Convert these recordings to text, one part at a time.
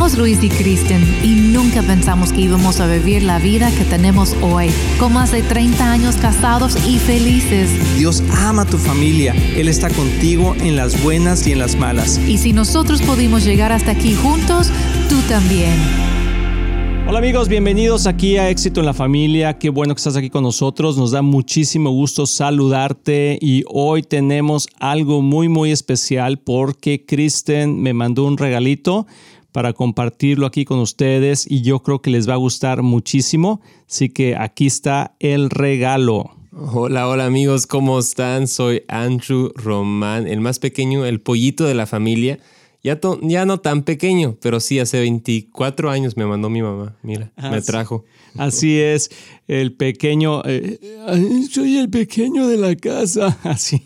Somos Luis y Kristen y nunca pensamos que íbamos a vivir la vida que tenemos hoy, con más de 30 años casados y felices. Dios ama a tu familia, Él está contigo en las buenas y en las malas. Y si nosotros pudimos llegar hasta aquí juntos, tú también. Hola amigos, bienvenidos aquí a Éxito en la Familia. Qué bueno que estás aquí con nosotros. Nos da muchísimo gusto saludarte y hoy tenemos algo muy muy especial porque Kristen me mandó un regalito para compartirlo aquí con ustedes y yo creo que les va a gustar muchísimo. Así que aquí está el regalo. Hola, hola amigos, ¿cómo están? Soy Andrew Román, el más pequeño, el pollito de la familia. Ya, ya no tan pequeño, pero sí, hace 24 años me mandó mi mamá. Mira, me trajo. Así es, el pequeño, eh, soy el pequeño de la casa. Así,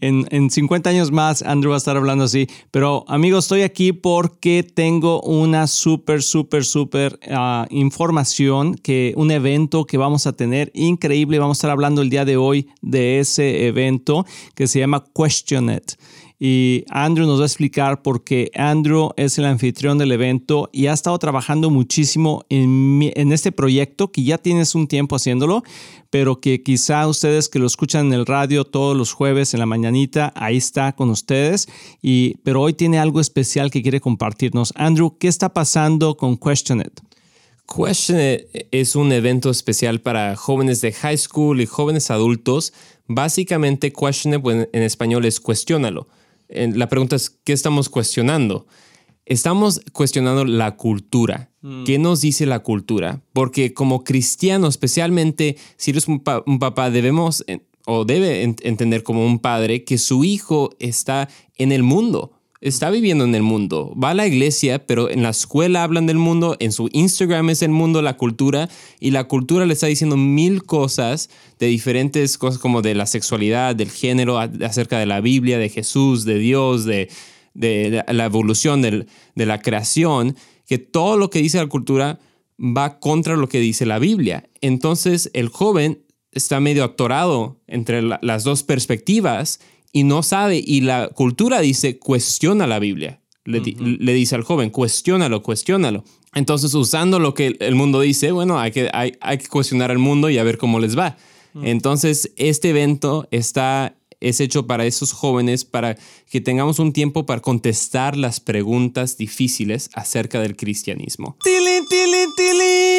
en, en 50 años más Andrew va a estar hablando así. Pero amigos, estoy aquí porque tengo una súper, súper, súper ah, información, que un evento que vamos a tener increíble. Vamos a estar hablando el día de hoy de ese evento que se llama Questionet y Andrew nos va a explicar por qué Andrew es el anfitrión del evento y ha estado trabajando muchísimo en, este proyecto que ya tienes un tiempo haciéndolo, pero que quizá ustedes que lo escuchan en el radio todos los jueves en la mañanita, ahí está con ustedes, y, pero hoy tiene algo especial que quiere compartirnos. Andrew, ¿qué está pasando con Questionet? Questionet es un evento especial para jóvenes de high school y jóvenes adultos. Básicamente, Questionet en español es cuestiónalo la pregunta es, ¿qué estamos cuestionando? Estamos cuestionando la cultura. Mm. ¿Qué nos dice la cultura? Porque como cristianos, especialmente si eres un, un papá, debemos o debe entender como un padre que su hijo está en el mundo está viviendo en el mundo, va a la iglesia, pero en la escuela hablan del mundo, en su Instagram es el mundo, la cultura, y la cultura le está diciendo mil cosas de diferentes cosas como de la sexualidad, del género, acerca de la Biblia, de Jesús, de Dios, de, la evolución de la creación, que todo lo que dice la cultura va contra lo que dice la Biblia. Entonces el joven está medio atorado entre las dos perspectivas y no sabe, y la cultura dice, cuestiona la Biblia. Le, dice al joven, cuestiónalo, cuestiónalo. Entonces, usando lo que el mundo dice, bueno, hay que, hay, que cuestionar al mundo y a ver cómo les va. Entonces, este evento está, es hecho para esos jóvenes, para que tengamos un tiempo para contestar las preguntas difíciles acerca del cristianismo. ¡Tilín, tilín, tilín!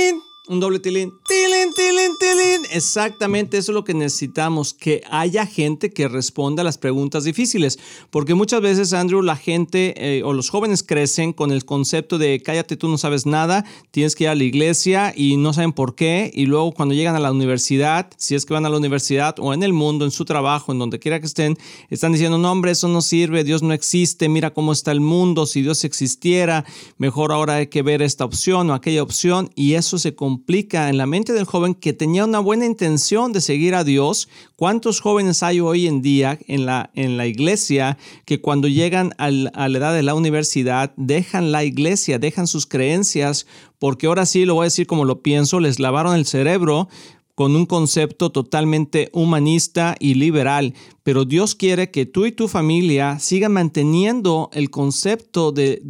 Un doble tilín. Tilín, tilín, tilín. Exactamente eso es lo que necesitamos, que haya gente que responda a las preguntas difíciles. Porque muchas veces, Andrew, la gente eh, o los jóvenes crecen con el concepto de cállate, tú no sabes nada, tienes que ir a la iglesia y no saben por qué. Y luego cuando llegan a la universidad, si es que van a la universidad o en el mundo, en su trabajo, en donde quiera que estén, están diciendo, no hombre, eso no sirve, Dios no existe, mira cómo está el mundo, si Dios existiera, mejor ahora hay que ver esta opción o aquella opción. Y eso se complica en la mente del joven que tenía una buena intención de seguir a Dios. ¿Cuántos jóvenes hay hoy en día en la, en la iglesia que cuando llegan a la edad de la universidad dejan la iglesia, dejan sus creencias? Porque ahora sí, lo voy a decir como lo pienso, les lavaron el cerebro con un concepto totalmente humanista y liberal, pero Dios quiere que tú y tu familia sigan manteniendo el concepto de,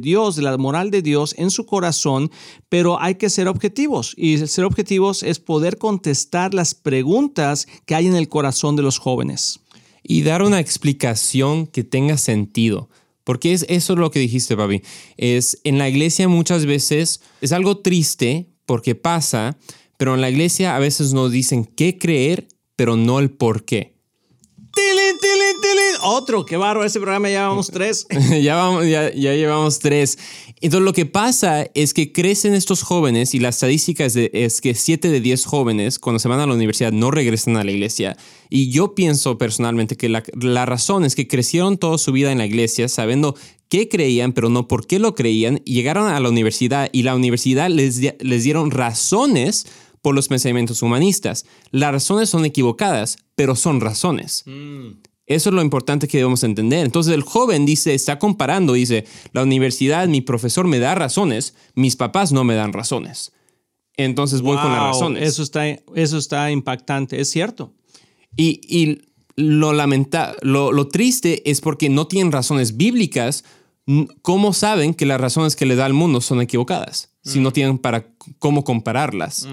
Dios, de la moral de Dios en su corazón, pero hay que ser objetivos y ser objetivos es poder contestar las preguntas que hay en el corazón de los jóvenes. Y dar una explicación que tenga sentido. Porque es eso lo que dijiste, papi. Es en la iglesia muchas veces es algo triste porque pasa pero en la iglesia a veces nos dicen qué creer, pero no el por qué. ¡Tilín, tilín, tilín! Otro, qué barro, ese programa ya llevamos tres. ya, vamos, ya, ya, llevamos tres. Entonces lo que pasa es que crecen estos jóvenes y la estadística es, es que siete de diez jóvenes cuando se van a la universidad no regresan a la iglesia. Y yo pienso personalmente que la, la razón es que crecieron toda su vida en la iglesia sabiendo qué creían, pero no por qué lo creían, y llegaron a la universidad y la universidad les, les dieron razones por los pensamientos humanistas. Las razones son equivocadas, pero son razones. Mm. Eso es lo importante que debemos entender. Entonces el joven dice, está comparando, dice, la universidad, mi profesor me da razones, mis papás no me dan razones. Entonces voy con las razones. Eso está, eso está impactante, es cierto. Y, lo, lamenta, lo, lo triste es porque no tienen razones bíblicas, ¿cómo saben que las razones que le da al mundo son equivocadas? Si no tienen para cómo compararlas.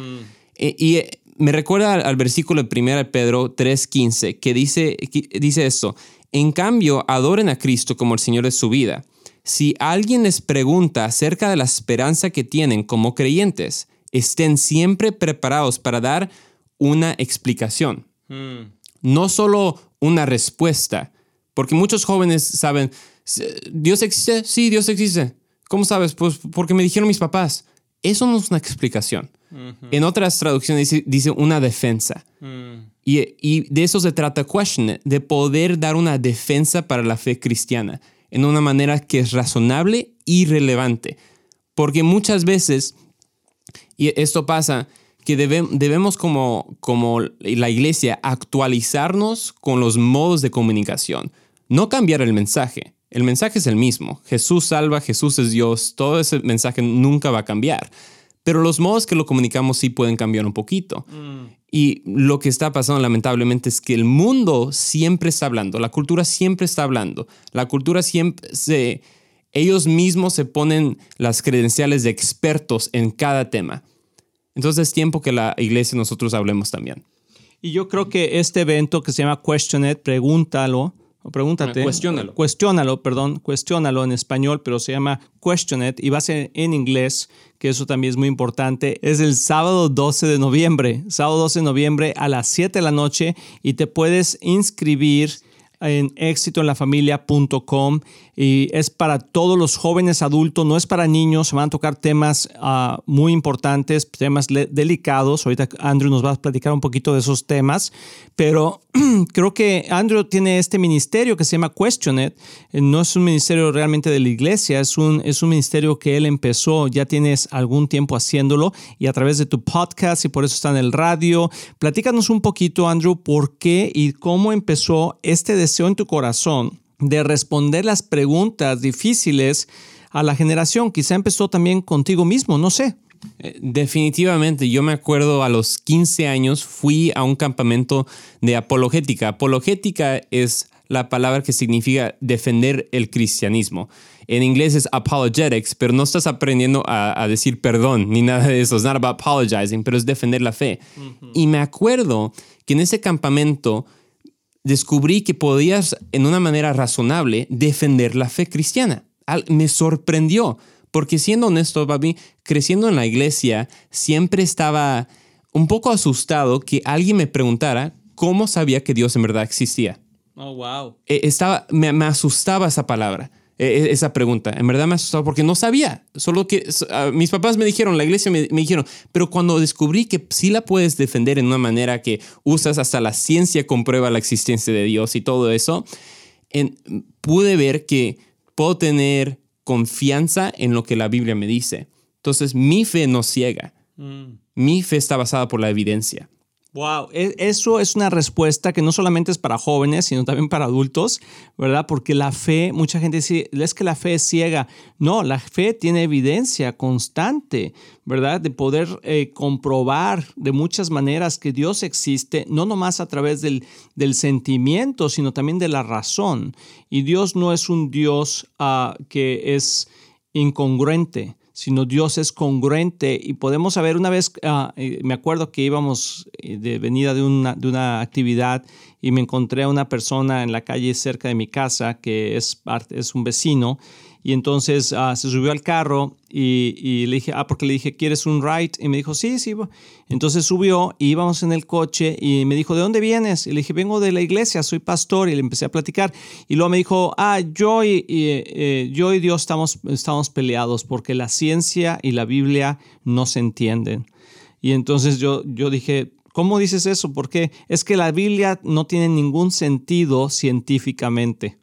Eh, y eh, me recuerda al, al versículo de 1 Pedro 3:15 que dice, que dice esto, en cambio, adoren a Cristo como el Señor de su vida. Si alguien les pregunta acerca de la esperanza que tienen como creyentes, estén siempre preparados para dar una explicación no solo una respuesta, porque muchos jóvenes saben, ¿Dios existe? Sí, Dios existe. ¿Cómo sabes? Pues porque me dijeron mis papás. Eso no es una explicación. En otras traducciones dice, dice una defensa. y, y de eso se trata Question de poder dar una defensa para la fe cristiana en una manera que es razonable y relevante. Porque muchas veces, y esto pasa, que debe- debemos como, como la iglesia actualizarnos con los modos de comunicación, no cambiar el mensaje. El mensaje es el mismo. Jesús salva, Jesús es Dios, todo ese mensaje nunca va a cambiar. Pero los modos que lo comunicamos sí pueden cambiar un poquito. Y lo que está pasando lamentablemente es que el mundo siempre está hablando, la cultura siempre está hablando, la cultura siempre se... Ellos mismos se ponen las credenciales de expertos en cada tema. Entonces es tiempo que la iglesia y nosotros hablemos también. Y yo creo que este evento que se llama Question It, pregúntalo, pregúntate. Ah, cuestiónalo. Cuestiónalo, perdón, cuestiónalo en español, pero se llama Question It y va a ser en inglés, que eso también es muy importante. Es el sábado 12 de noviembre, sábado 12 de noviembre a las 7 de la noche y te puedes inscribir en éxitoenlafamilia.com y es para todos los jóvenes adultos, no es para niños, se van a tocar temas ah, muy importantes, temas delicados. Ahorita Andrew nos va a platicar un poquito de esos temas, pero creo que Andrew tiene este ministerio que se llama Question It. Eh, No es un ministerio realmente de la iglesia, es un, es un ministerio que él empezó, ya tienes algún tiempo haciéndolo y a través de tu podcast y por eso está en el radio. Platícanos un poquito, Andrew, por qué y cómo empezó este deseo en tu corazón de responder las preguntas difíciles a la generación. Quizá empezó también contigo mismo, no sé. Eh, Definitivamente, yo me acuerdo a los 15 años fui a un campamento de apologética. Apologética es la palabra que significa defender el cristianismo. En inglés es apologetics, pero no estás aprendiendo a, a decir perdón ni nada de eso. It's not about apologizing, pero es defender la fe. Y me acuerdo que en ese campamento descubrí que podías, en una manera razonable, defender la fe cristiana. Al- Me sorprendió, porque siendo honesto, papi, creciendo en la iglesia, siempre estaba un poco asustado que alguien me preguntara cómo sabía que Dios en verdad existía. Oh, wow. Eh, Estaba, me, me asustaba esa palabra, eh, esa pregunta. En verdad me asustaba porque no sabía. Solo que mis papás me dijeron, la iglesia me, me dijeron, pero cuando descubrí que sí la puedes defender en una manera que usas hasta la ciencia comprueba la existencia de Dios y todo eso, en- pude ver que puedo tener confianza en lo que la Biblia me dice. Entonces mi fe no ciega. Mi fe está basada por la evidencia. Wow, e- eso es una respuesta que no solamente es para jóvenes, sino también para adultos, ¿verdad? Porque la fe, mucha gente dice, es que la fe es ciega. No, la fe tiene evidencia constante, ¿verdad? De poder eh, comprobar de muchas maneras que Dios existe, no nomás a través del, del sentimiento, sino también de la razón. Y Dios no es un Dios ah, que es incongruente sino Dios es congruente. Y podemos saber una vez, eh, me acuerdo que íbamos eh, de venida de una, de una actividad y me encontré a una persona en la calle cerca de mi casa que es, es un vecino y entonces ah, se subió al carro y, le dije, ah, porque le dije, ¿quieres un ride? Y me dijo, sí, sí. va". Entonces subió y íbamos en el coche y me dijo, ¿de dónde vienes? Y le dije, vengo de la iglesia, soy pastor y le empecé a platicar. Y luego me dijo, ah, yo y, y, eh, yo y Dios estamos, estamos peleados porque la ciencia y la Biblia no se entienden. Y entonces yo, yo dije, ¿cómo dices eso? Porque es que la Biblia no tiene ningún sentido científicamente.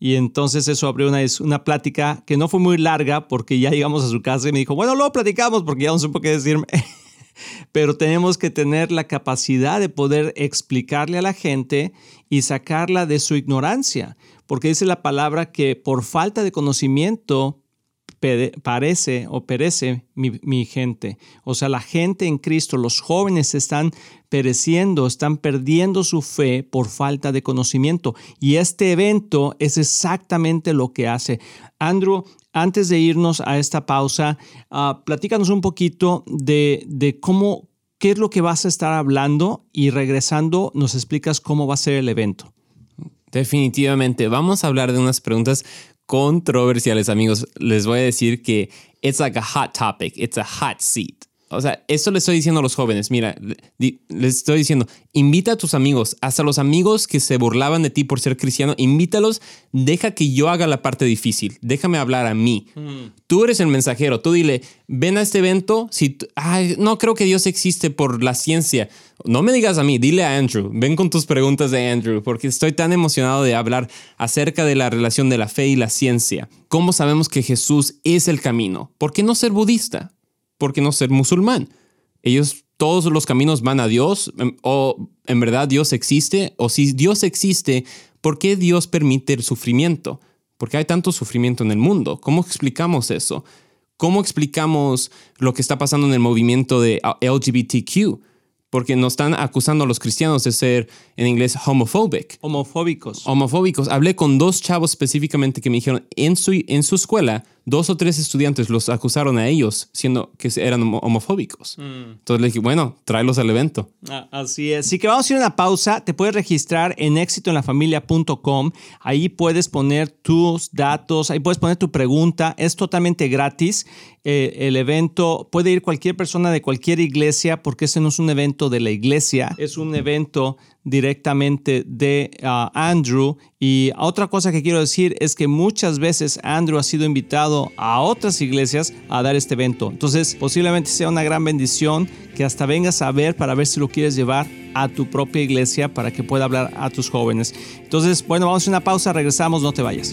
Y entonces eso abrió una, una plática que no fue muy larga porque ya llegamos a su casa y me dijo, bueno, luego platicamos porque ya no supo qué decirme. Pero tenemos que tener la capacidad de poder explicarle a la gente y sacarla de su ignorancia. Porque dice la palabra que por falta de conocimiento parece o perece mi, gente. O sea, la gente en Cristo, los jóvenes están pereciendo, están perdiendo su fe por falta de conocimiento. Y este evento es exactamente lo que hace. Andrew, antes de irnos a esta pausa, uh, platícanos un poquito de, de cómo, qué es lo que vas a estar hablando y regresando nos explicas cómo va a ser el evento. Definitivamente, vamos a hablar de unas preguntas controversiales, amigos. Les voy a decir que it's like a hot topic, it's a hot seat. O sea, esto le estoy diciendo a los jóvenes. Mira, les estoy diciendo, invita a tus amigos, hasta los amigos que se burlaban de ti por ser cristiano, invítalos, deja que yo haga la parte difícil, déjame hablar a mí. Hmm. Tú eres el mensajero, tú dile, ven a este evento, si, ay, no creo que Dios existe por la ciencia. No me digas a mí, dile a Andrew, ven con tus preguntas de Andrew, porque estoy tan emocionado de hablar acerca de la relación de la fe y la ciencia. ¿Cómo sabemos que Jesús es el camino? ¿Por qué no ser budista? ¿Por qué no ser musulmán? Ellos, todos los caminos van a Dios, em, o en verdad Dios existe, o si Dios existe, ¿por qué Dios permite el sufrimiento? ¿Por qué hay tanto sufrimiento en el mundo? ¿Cómo explicamos eso? ¿Cómo explicamos lo que está pasando en el movimiento de LGBTQ? Porque nos están acusando a los cristianos de ser en inglés homophobic. Homofóbicos. Homofóbicos. Hablé con dos chavos específicamente que me dijeron en su, en su escuela dos o tres estudiantes los acusaron a ellos siendo que eran homofóbicos. Mm. Entonces le dije, bueno, tráelos al evento. Ah, así es. Así que vamos a ir a una pausa. Te puedes registrar en éxitoenlafamilia.com. Ahí puedes poner tus datos, ahí puedes poner tu pregunta. Es totalmente gratis. Eh, el evento puede ir cualquier persona de cualquier iglesia porque ese no es un evento de la iglesia, es un evento directamente de ah, Andrew. Y otra cosa que quiero decir es que muchas veces Andrew ha sido invitado a otras iglesias a dar este evento. Entonces posiblemente sea una gran bendición que hasta vengas a ver para ver si lo quieres llevar a tu propia iglesia para que pueda hablar a tus jóvenes. Entonces, bueno, vamos a una pausa, regresamos, no te vayas.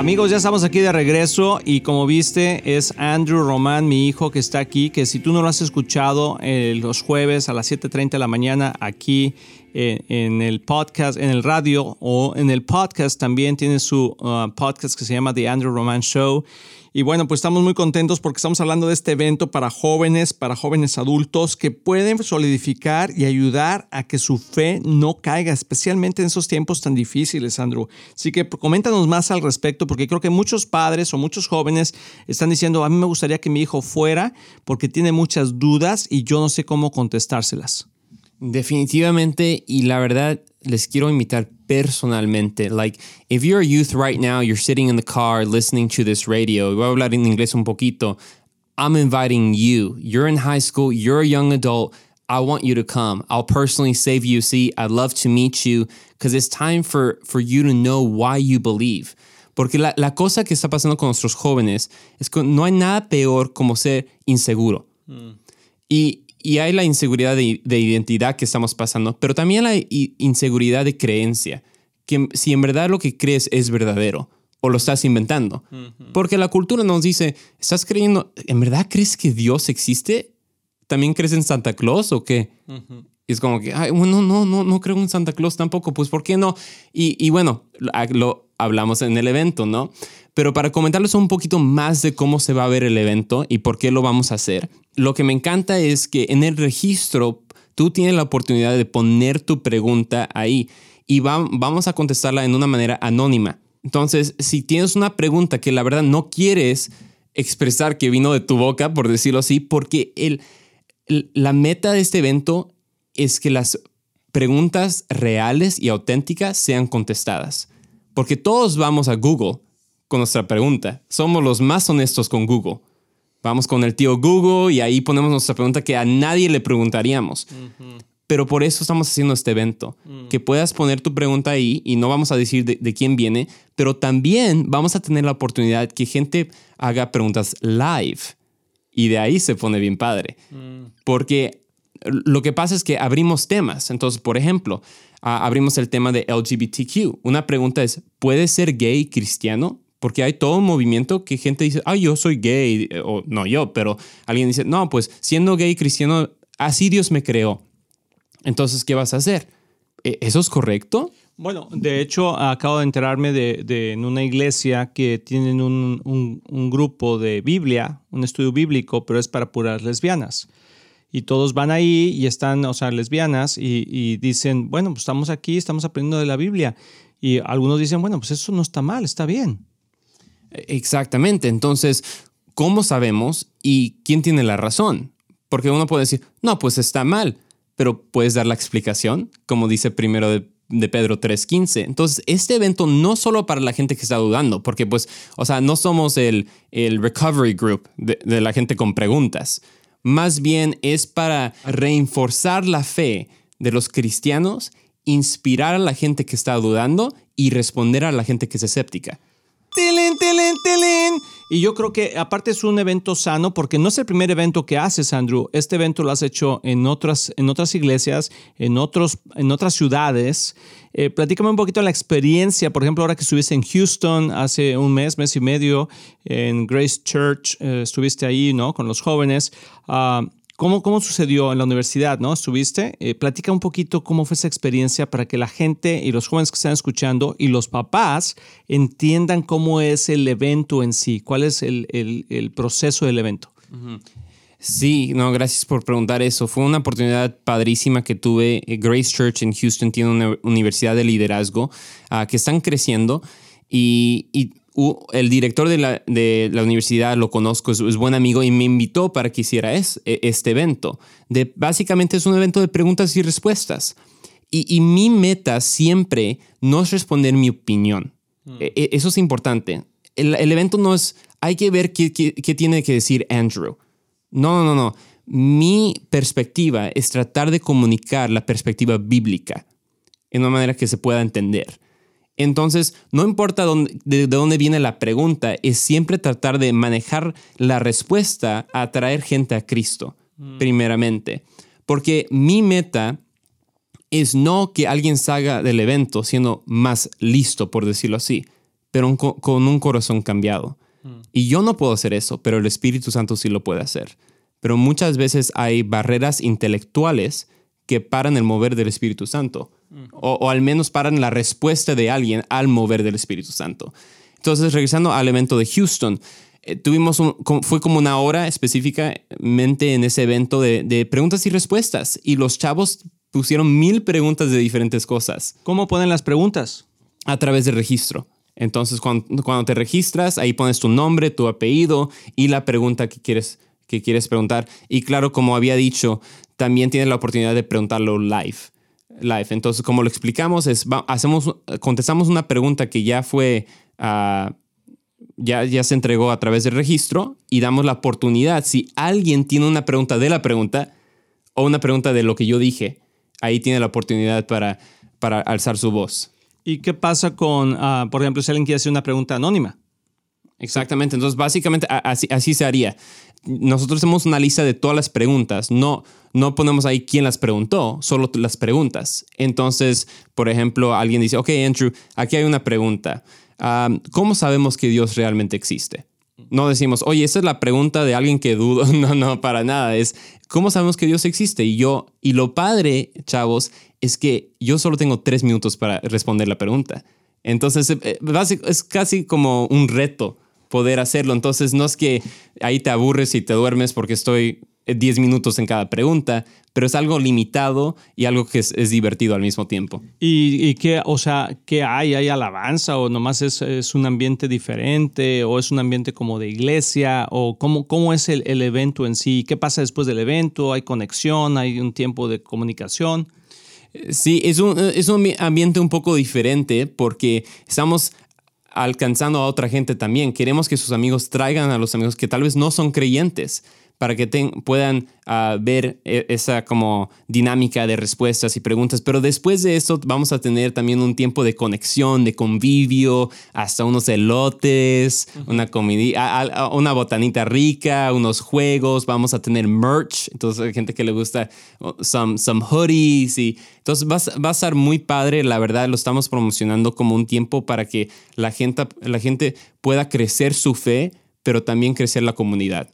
Amigos, ya estamos aquí de regreso y como viste es Andrew Román, mi hijo que está aquí, que si tú no lo has escuchado eh, los jueves a las 7.30 de la mañana aquí eh, en el podcast, en el radio o en el podcast. También tiene su uh, podcast que se llama The Andrew Roman Show. Y bueno, pues estamos muy contentos porque estamos hablando de este evento para jóvenes, para jóvenes adultos que pueden solidificar y ayudar a que su fe no caiga, especialmente en esos tiempos tan difíciles, Andrew. Así que coméntanos más al respecto porque creo que muchos padres o muchos jóvenes están diciendo, a mí me gustaría que mi hijo fuera porque tiene muchas dudas y yo no sé cómo contestárselas. Definitivamente, y la verdad, les quiero invitar personalmente. Like, if you're a youth right now, you're sitting in the car listening to this radio, voy a hablar en inglés un poquito. I'm inviting you. You're in high school, you're a young adult. I want you to come. I'll personally save you a seat. I'd love to meet you because it's time for, for you to know why you believe. Porque la, la cosa que está pasando con nuestros jóvenes es que no hay nada peor como ser inseguro. Mm. Y, y hay la inseguridad de, de, identidad que estamos pasando, pero también la inseguridad de creencia, que si en verdad lo que crees es verdadero o lo estás inventando. Uh -huh. Porque la cultura nos dice, ¿estás creyendo, en verdad crees que Dios existe? ¿También crees en Santa Claus o qué? Uh -huh. Y es como que, ay, bueno, no, no, no creo en Santa Claus tampoco, pues ¿por qué no? Y, y bueno, lo hablamos en el evento, ¿no? Pero para comentarles un poquito más de cómo se va a ver el evento y por qué lo vamos a hacer, lo que me encanta es que en el registro tú tienes la oportunidad de poner tu pregunta ahí y va, vamos a contestarla en una manera anónima. Entonces, si tienes una pregunta que la verdad no quieres expresar que vino de tu boca, por decirlo así, porque la meta de este evento es que las preguntas reales y auténticas sean contestadas. Porque todos vamos a Google con nuestra pregunta. Somos los más honestos con Google. Vamos con el tío Google y ahí ponemos nuestra pregunta que a nadie le preguntaríamos. Uh -huh. Pero por eso estamos haciendo este evento. Uh -huh. Que puedas poner tu pregunta ahí y no vamos a decir de, de, quién viene, pero también vamos a tener la oportunidad que gente haga preguntas live. Y de ahí se pone bien padre. Uh -huh. Porque lo que pasa es que abrimos temas. Entonces, por ejemplo, abrimos el tema de LGBTQ. Una pregunta es, ¿puede ser gay cristiano? Porque hay todo un movimiento que gente dice, ah, yo soy gay, o no yo, pero alguien dice, no, pues siendo gay cristiano, así Dios me creó. Entonces, ¿qué vas a hacer? ¿Eso es correcto? Bueno, de hecho, acabo de enterarme de, de en una iglesia que tienen un, un, un, grupo de Biblia, un estudio bíblico, pero es para puras lesbianas. Y todos van ahí y están, o sea, lesbianas y, y dicen, bueno, pues estamos aquí, estamos aprendiendo de la Biblia. Y algunos dicen, bueno, pues eso no está mal, está bien. Exactamente. Entonces, ¿cómo sabemos y quién tiene la razón? Porque uno puede decir, no, pues está mal, pero puedes dar la explicación, como dice primero de, Pedro 3.15. Entonces, este evento no solo para la gente que está dudando, porque pues, o sea, no somos el, el recovery group de, la gente con preguntas. Más bien es para reforzar la fe de los cristianos, inspirar a la gente que está dudando y responder a la gente que es escéptica. ¡Tilín, tilín, tilín! Y yo creo que aparte es un evento sano porque no es el primer evento que haces, Andrew. Este evento lo has hecho en otras, en otras iglesias, en, otros, en otras ciudades. Eh, platícame un poquito la experiencia, por ejemplo, ahora que estuviste en Houston hace un mes, mes y medio, en Grace Church, eh, estuviste ahí, ¿no? Con los jóvenes. Uh, ¿Cómo, ¿Cómo, sucedió en la universidad? ¿no? ¿Estuviste? Eh, platica un poquito cómo fue esa experiencia para que la gente y los jóvenes que están escuchando y los papás entiendan cómo es el evento en sí, cuál es el, el, proceso del evento. Sí, no, gracias por preguntar eso. Fue una oportunidad padrísima que tuve. Grace Church en Houston tiene una universidad de liderazgo uh, que están creciendo y, y el director de la, de la, universidad lo conozco, es, es, buen amigo y me invitó para que hiciera es, este evento. De, básicamente es un evento de preguntas y respuestas. Y, y mi meta siempre no es responder mi opinión. Mm. E, eso es importante. El, el, evento no es, hay que ver qué, qué, qué tiene que decir Andrew. No, no, no. Mi perspectiva es tratar de comunicar la perspectiva bíblica en una manera que se pueda entender. Entonces, no importa dónde, de, de, dónde viene la pregunta, es siempre tratar de manejar la respuesta a atraer gente a Cristo, mm. primeramente. Porque mi meta es no que alguien salga del evento siendo más listo, por decirlo así, pero un, con un corazón cambiado. Mm. Y yo no puedo hacer eso, pero el Espíritu Santo sí lo puede hacer. Pero muchas veces hay barreras intelectuales que paran el mover del Espíritu Santo. O, o al menos paran la respuesta de alguien al mover del Espíritu Santo. Entonces, regresando al evento de Houston, eh, tuvimos un, fue como una hora específicamente en ese evento de, de preguntas y respuestas. Y los chavos pusieron mil preguntas de diferentes cosas ¿Cómo ponen las preguntas? a través del registro. Entonces, cuando, cuando te registras, ahí pones tu nombre, tu apellido y la pregunta que quieres, que quieres preguntar. Y claro, como había dicho, también tienes la oportunidad de preguntarlo live. Live. Entonces, como lo explicamos, es, hacemos, contestamos una pregunta que ya fue, ah, ya, ya se entregó a través del registro y damos la oportunidad. Si alguien tiene una pregunta de la pregunta o una pregunta de lo que yo dije, ahí tiene la oportunidad para, para alzar su voz. ¿Y qué pasa con, ah, por ejemplo, si alguien quiere hacer una pregunta anónima? Exactamente. Entonces, básicamente así, así se haría. Nosotros tenemos una lista de todas las preguntas. No, no ponemos ahí quién las preguntó, solo las preguntas. Entonces, por ejemplo, alguien dice, ok, Andrew, aquí hay una pregunta. ¿Cómo sabemos que Dios realmente existe? No decimos, oye, esa es la pregunta de alguien que dudo. No, no, para nada. Es, ¿cómo sabemos que Dios existe? Y yo, y lo padre, chavos, es que yo solo tengo tres minutos para responder la pregunta. Entonces, eh, eh, es casi como un reto poder hacerlo. Entonces, no es que ahí te aburres y te duermes porque estoy eh, 10 minutos en cada pregunta, pero es algo limitado y algo que es, es divertido al mismo tiempo. ¿Y, y qué, o sea, qué hay? ¿Hay alabanza o nomás es, es un ambiente diferente o es un ambiente como de iglesia o cómo, cómo es el, el evento en sí? ¿Qué pasa después del evento? ¿Hay conexión? ¿Hay un tiempo de comunicación? Sí, es un, es un ambi- ambiente un poco diferente porque estamos alcanzando a otra gente también. Queremos que sus amigos traigan a los amigos que tal vez no son creyentes para que puedan ah, ver e- esa como dinámica de respuestas y preguntas. Pero después de eso vamos a tener también un tiempo de conexión, de convivio, hasta unos elotes, una comida, una botanita rica, unos juegos. Vamos a tener merch. Entonces hay gente que le gusta some, some hoodies y entonces va, a- va a estar muy padre. La verdad lo estamos promocionando como un tiempo para que la gente, la gente pueda crecer su fe, pero también crecer la comunidad.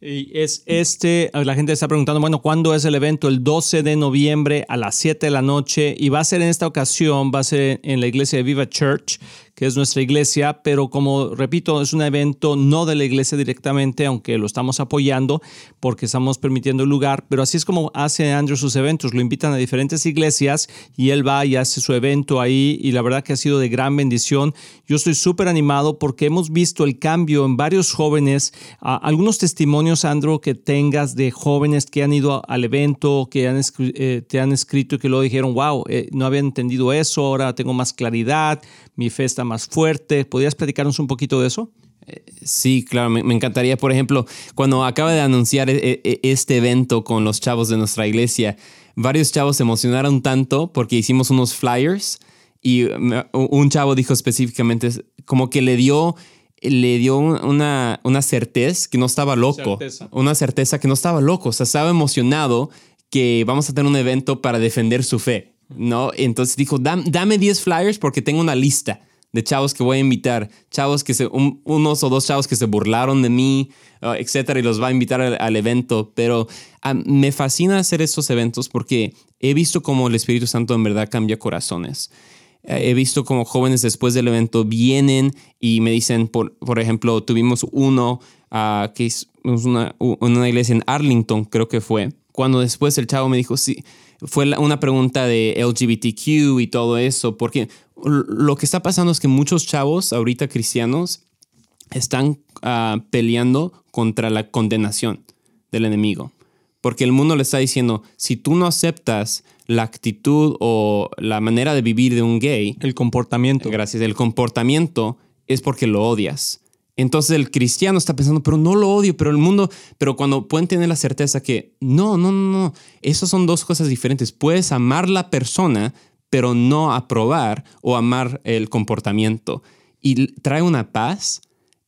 Y es este, la gente está preguntando, bueno, ¿cuándo es el evento? El 12 de noviembre a las 7 de la noche y va a ser en esta ocasión, va a ser en la iglesia de Viva Church, que es nuestra iglesia, pero como repito, es un evento no de la iglesia directamente, aunque lo estamos apoyando porque estamos permitiendo el lugar, pero así es como hace Andrew sus eventos, lo invitan a diferentes iglesias y él va y hace su evento ahí y la verdad que ha sido de gran bendición. Yo estoy súper animado porque hemos visto el cambio en varios jóvenes, a- algunos testimonios, Andrew, que tengas de jóvenes que han ido al evento, que eh, te han escrito y que luego dijeron, wow, eh, no había entendido eso, ahora tengo más claridad, mi fe está más fuerte. ¿Podrías platicarnos un poquito de eso? Sí, claro, me, me encantaría, por ejemplo, cuando acaba de anunciar e- e- este evento con los chavos de nuestra iglesia, varios chavos se emocionaron tanto porque hicimos unos flyers y un chavo dijo específicamente como que le dio le dio un- una, una certeza que no estaba loco, Certeza. una certeza que no estaba loco, o sea, estaba emocionado que vamos a tener un evento para defender su fe, ¿no? Entonces dijo, "Dam- dame 10 flyers porque tengo una lista de chavos que voy a invitar, chavos que se, un- unos o dos chavos que se burlaron de mí, uh, etcétera, y los va a invitar al, evento. Pero ah, me fascina hacer estos eventos porque he visto cómo el Espíritu Santo en verdad cambia corazones. Eh, He visto como jóvenes después del evento vienen y me dicen, por, por ejemplo, tuvimos uno ah, que es una, una iglesia en Arlington, creo que fue, cuando después el chavo me dijo, sí, fue una pregunta de LGBTQ y todo eso, porque lo que está pasando es que muchos chavos ahorita cristianos están ah, peleando contra la condenación del enemigo. Porque el mundo le está diciendo, si tú no aceptas la actitud o la manera de vivir de un gay, El comportamiento. gracias, el comportamiento es porque lo odias. Entonces el cristiano está pensando, pero no lo odio, pero el mundo, pero cuando pueden tener la certeza que no, no, no, no, esas son dos cosas diferentes. Puedes amar la persona, pero no aprobar o amar el comportamiento. Y trae una paz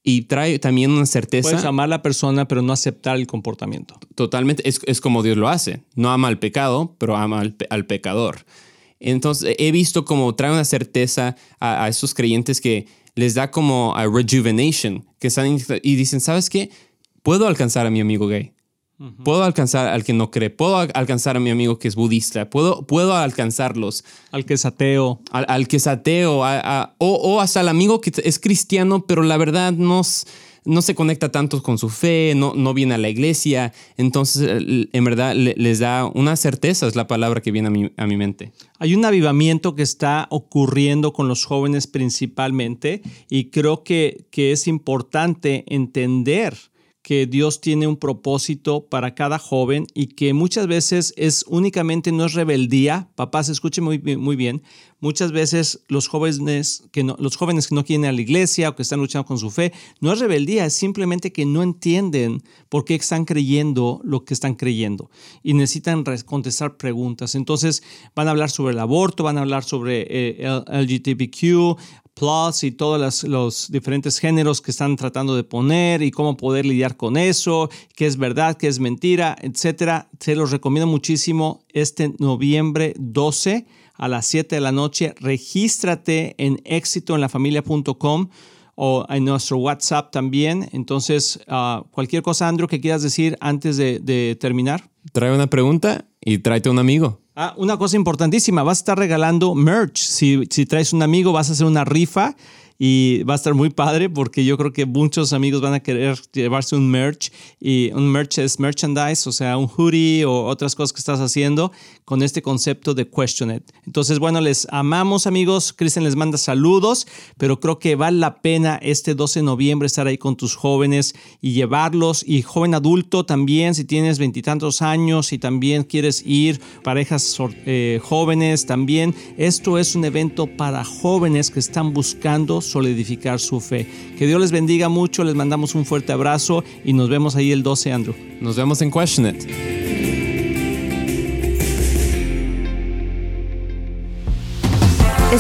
y trae también una certeza. Puedes amar a la persona, pero no aceptar el comportamiento. Totalmente, es, es como Dios lo hace. No ama al pecado, pero ama al, pe- al pecador. Entonces, he visto como trae una certeza a, a esos creyentes que les da como a rejuvenation, que están y dicen, ¿sabes qué? Puedo alcanzar a mi amigo gay. Puedo alcanzar al que no cree, puedo alcanzar a mi amigo que es budista, puedo, puedo alcanzarlos. Al que es ateo. Al, que es ateo, o, o, hasta el amigo que es cristiano, pero la verdad no, no se conecta tanto con su fe, no, no viene a la iglesia. Entonces, en verdad, les da una certeza, es la palabra que viene a mi, a mi mente. Hay un avivamiento que está ocurriendo con los jóvenes principalmente y creo que, que es importante entender que Dios tiene un propósito para cada joven y que muchas veces es únicamente no es rebeldía. Papás, escuchen muy, muy bien. Muchas veces los jóvenes, que no, los jóvenes que no quieren ir a la iglesia o que están luchando con su fe, no es rebeldía, es simplemente que no entienden por qué están creyendo lo que están creyendo y necesitan contestar preguntas. Entonces van a hablar sobre el aborto, van a hablar sobre eh, LGBTQ, plus y todos los, diferentes géneros que están tratando de poner y cómo poder lidiar con eso, qué es verdad, qué es mentira, etcétera. Se los recomiendo muchísimo este noviembre 12 a las 7 de la noche. Regístrate en éxitoenlafamilia.com o en nuestro WhatsApp también. Entonces, ah, cualquier cosa, Andrew, que quieras decir antes de, de terminar. Trae una pregunta y tráete un amigo. Ah, una cosa importantísima, vas a estar regalando merch. Si, si traes un amigo, vas a hacer una rifa y va a estar muy padre porque yo creo que muchos amigos van a querer llevarse un merch y un merch es merchandise, o sea, un hoodie o otras cosas que estás haciendo con este concepto de Question It. Entonces, bueno, les amamos amigos, Kristen les manda saludos, pero creo que vale la pena este 12 de noviembre estar ahí con tus jóvenes y llevarlos y joven adulto también, si tienes veintitantos años y también quieres ir, parejas eh, jóvenes también, esto es un evento para jóvenes que están buscando solidificar su fe. Que Dios les bendiga mucho, les mandamos un fuerte abrazo y nos vemos ahí el 12, Andrew. Nos vemos en Question It.